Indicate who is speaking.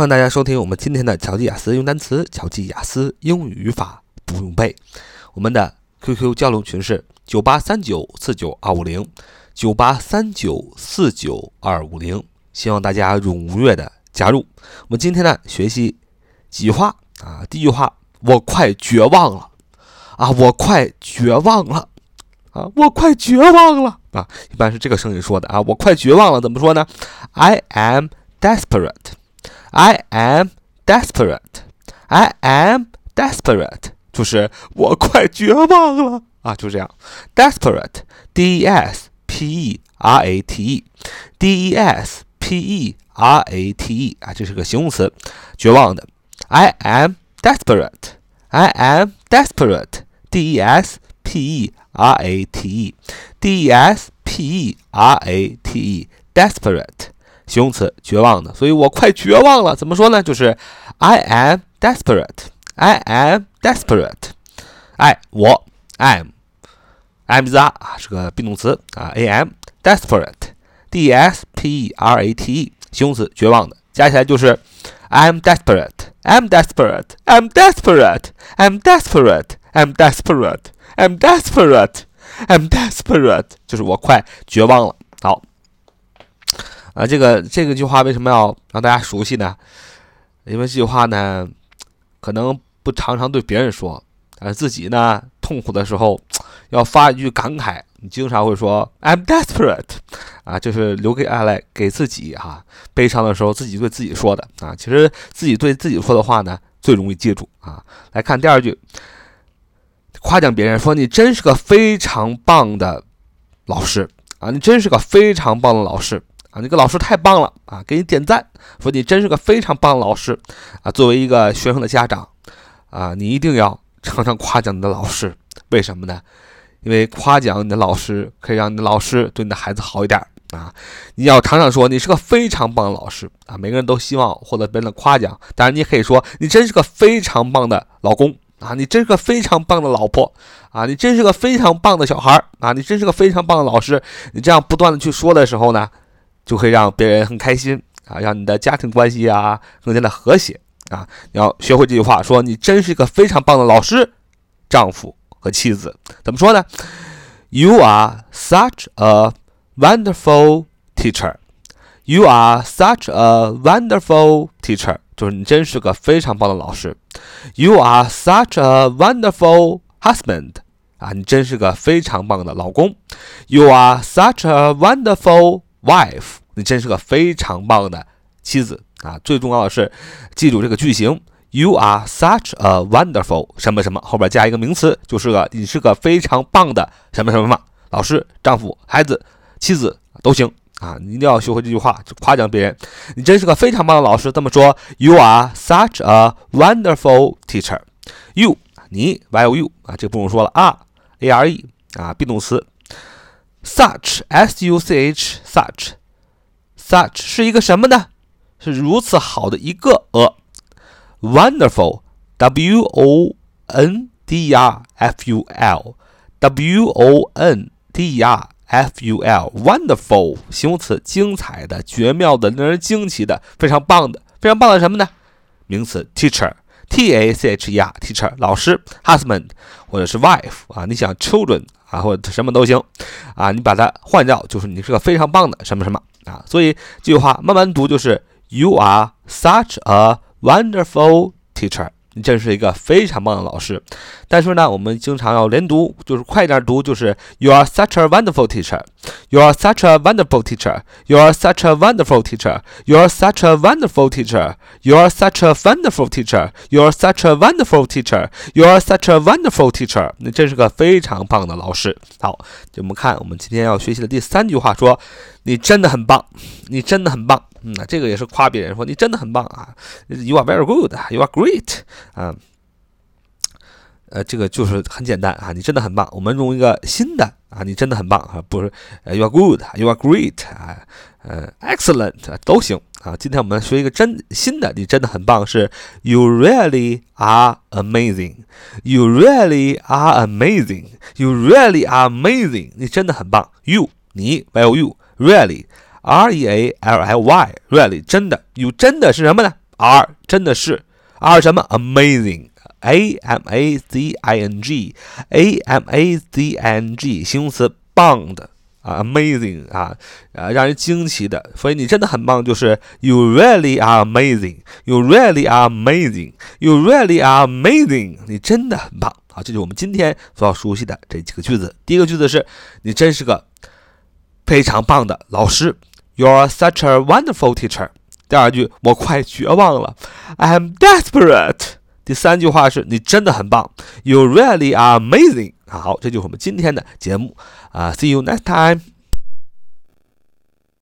Speaker 1: 欢迎大家收听我们今天的乔记雅思用单词、乔记雅思英语语法不用背。我们的 QQ 交流群是九八三九四九二五零九八三九四九二五零，希望大家踊跃的加入。我们今天呢学习几句话啊，第一句话，我快绝望了啊，我快绝望了啊，我快绝望了啊，一般是这个声音说的啊，我快绝望了，怎么说呢？I am desperate。I am desperate. I am desperate，就是我快绝望了啊，就这样。Desperate, D-E-S-P-E-R-A-T-E, D-E-S-P-E-R-A-T-E 啊，这是个形容词，绝望的。I am desperate. I am desperate. D-E-S-P-E-R-A-T-E, D-E-S-P-E-R-A-T-E, desperate. 形容词，绝望的，所以我快绝望了。怎么说呢？就是 I am desperate. I am desperate. I 我 am，am 啊是个 be 动词啊。A m desperate. D s p e r a t e 形容词，绝望的，加起来就是 I'm desperate. I'm desperate. I'm desperate. I'm desperate. I'm desperate. I'm desperate. I'm desperate. 就是我快绝望了。好。啊，这个这个句话为什么要让大家熟悉呢？因为这句话呢，可能不常常对别人说，啊，自己呢痛苦的时候要发一句感慨，你经常会说 "I'm desperate"，啊，就是留给爱来给自己哈，悲伤的时候自己对自己说的啊。其实自己对自己说的话呢，最容易记住啊。来看第二句，夸奖别人说你真是个非常棒的老师啊，你真是个非常棒的老师。啊，那个老师太棒了啊！给你点赞，说你真是个非常棒的老师啊！作为一个学生的家长啊，你一定要常常夸奖你的老师，为什么呢？因为夸奖你的老师可以让你的老师对你的孩子好一点啊！你要常常说你是个非常棒的老师啊！每个人都希望获得别人的夸奖，当然你也可以说你真是个非常棒的老公啊！你真是个非常棒的老婆啊！你真是个非常棒的小孩啊！你真是个非常棒的老师！你这样不断的去说的时候呢？就可以让别人很开心啊，让你的家庭关系啊更加的和谐啊！你要学会这句话，说你真是一个非常棒的老师、丈夫和妻子。怎么说呢？You are such a wonderful teacher. You are such a wonderful teacher. 就是你真是个非常棒的老师。You are such a wonderful husband. 啊，你真是个非常棒的老公。You are such a wonderful wife. 你真是个非常棒的妻子啊！最重要的是，记住这个句型：You are such a wonderful 什么什么，后边加一个名词，就是个你是个非常棒的什么什么嘛。老师、丈夫、孩子、妻子都行啊！你一定要学会这句话，夸奖别人。你真是个非常棒的老师。这么说：You are such a wonderful teacher. You 你，Why you 啊，这不用说了啊，a r e 啊，be 动词。Such s u c h such Such 是一个什么呢？是如此好的一个呃，wonderful，w o n d r f u l，w o n d r f u l，wonderful 形容词，精彩的、绝妙的、令人惊奇的、非常棒的、非常棒的什么呢？名词，teacher，t a c h e r，teacher 老师，husband 或者是 wife 啊，你想 children 啊或者什么都行啊，你把它换掉，就是你是个非常棒的什么什么。啊，所以这句话慢慢读就是 You are such a wonderful teacher。你真是一个非常棒的老师，但是呢，我们经常要连读，就是快点读，就是 You are such a wonderful teacher. You are such a wonderful teacher. You are such a wonderful teacher. You are such a wonderful teacher. You are such a wonderful teacher. You are such a wonderful teacher. You are such a wonderful teacher. 你真是个非常棒的老师。好，就我们看我们今天要学习的第三句话，说 你真的很棒，你真的很棒。嗯，这个也是夸别人，说你真的很棒啊，You are very good, you are great 啊，呃，这个就是很简单啊，你真的很棒。我们用一个新的啊，你真的很棒啊，不是，You are good, you are great 啊，呃，excellent 都行啊。今天我们学一个真新的，你真的很棒，是 You really are amazing, You really are amazing, You really are amazing，你真的很棒。You 你 Well you really。R E A L L Y really 真的，you 真的是什么呢 ，are 真的是 are 什么？amazing，a m a z i n g，a m a z i n g，形容词，棒的。啊，amazing 啊，啊，让人惊奇的，所以你真的很棒，就是 you really are amazing，you really are amazing，you really are amazing，你真的很棒啊！这就是我们今天所要熟悉的这几个句子。第一个句子是你真是个 非常棒的老师，you're such a wonderful teacher。第二句我快绝望了，I'm desperate。第三句话是你真的很棒，You really are amazing。好，这就是我们今天的节目啊，See you next time。